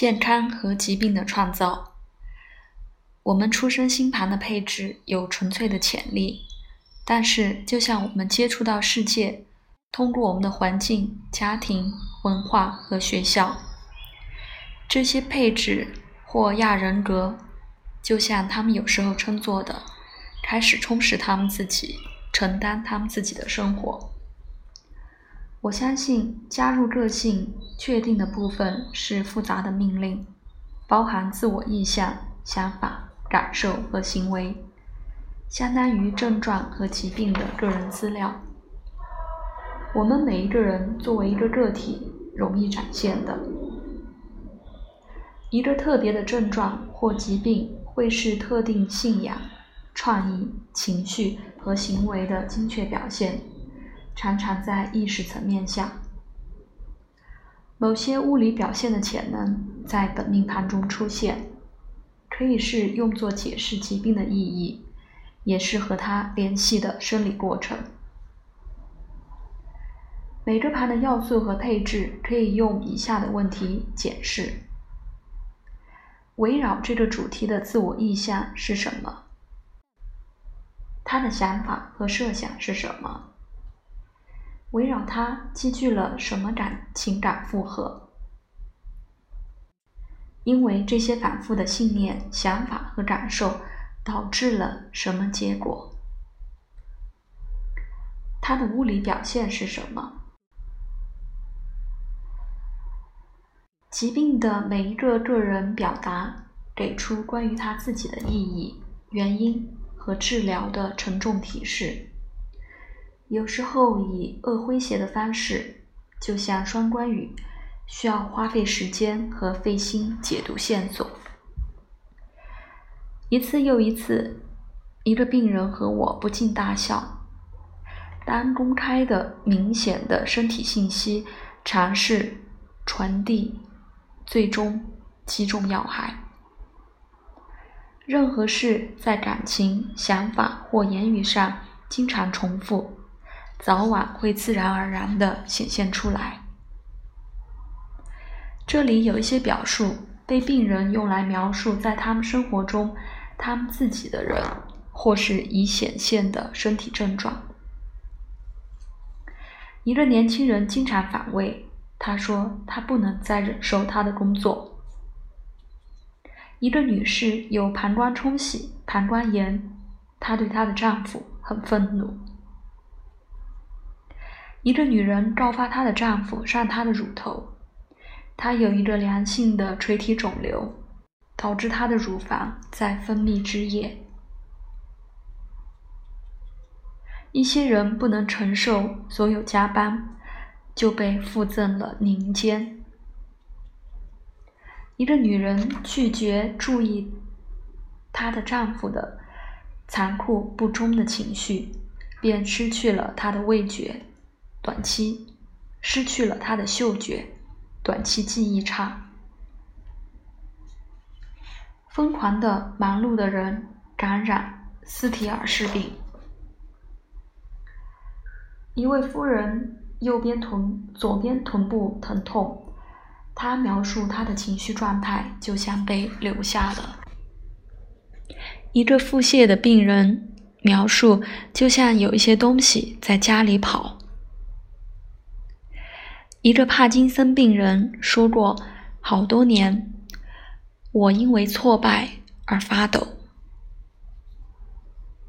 健康和疾病的创造。我们出生星盘的配置有纯粹的潜力，但是就像我们接触到世界，通过我们的环境、家庭、文化和学校，这些配置或亚人格，就像他们有时候称作的，开始充实他们自己，承担他们自己的生活。我相信加入个性确定的部分是复杂的命令，包含自我意向、想法、感受和行为，相当于症状和疾病的个人资料。我们每一个人作为一个个体，容易展现的一个特别的症状或疾病，会是特定信仰、创意、情绪和行为的精确表现。常常在意识层面下，某些物理表现的潜能在本命盘中出现，可以是用作解释疾病的意义，也是和它联系的生理过程。每个盘的要素和配置可以用以下的问题解释：围绕这个主题的自我意向是什么？他的想法和设想是什么？围绕他积聚了什么感情感负荷？因为这些反复的信念、想法和感受导致了什么结果？他的物理表现是什么？疾病的每一个个人表达给出关于他自己的意义、原因和治疗的沉重提示。有时候以恶诙谐的方式，就像双关语，需要花费时间和费心解读线索。一次又一次，一个病人和我不禁大笑。当公开的、明显的身体信息尝试传递，最终击中要害。任何事在感情、想法或言语上经常重复。早晚会自然而然地显现出来。这里有一些表述被病人用来描述在他们生活中他们自己的人或是已显现的身体症状。一个年轻人经常反胃，他说他不能再忍受他的工作。一个女士有膀胱冲洗、膀胱炎，她对她的丈夫很愤怒。一个女人告发她的丈夫上她的乳头，她有一个良性的垂体肿瘤，导致她的乳房在分泌汁液。一些人不能承受所有加班，就被附赠了凝肩。一个女人拒绝注意她的丈夫的残酷不忠的情绪，便失去了她的味觉。短期失去了他的嗅觉，短期记忆差。疯狂的、忙碌的人感染斯提尔氏病。一位夫人右边臀、左边臀部疼痛，她描述她的情绪状态就像被留下了。一个腹泻的病人描述就像有一些东西在家里跑。一个帕金森病人说过：“好多年，我因为挫败而发抖。”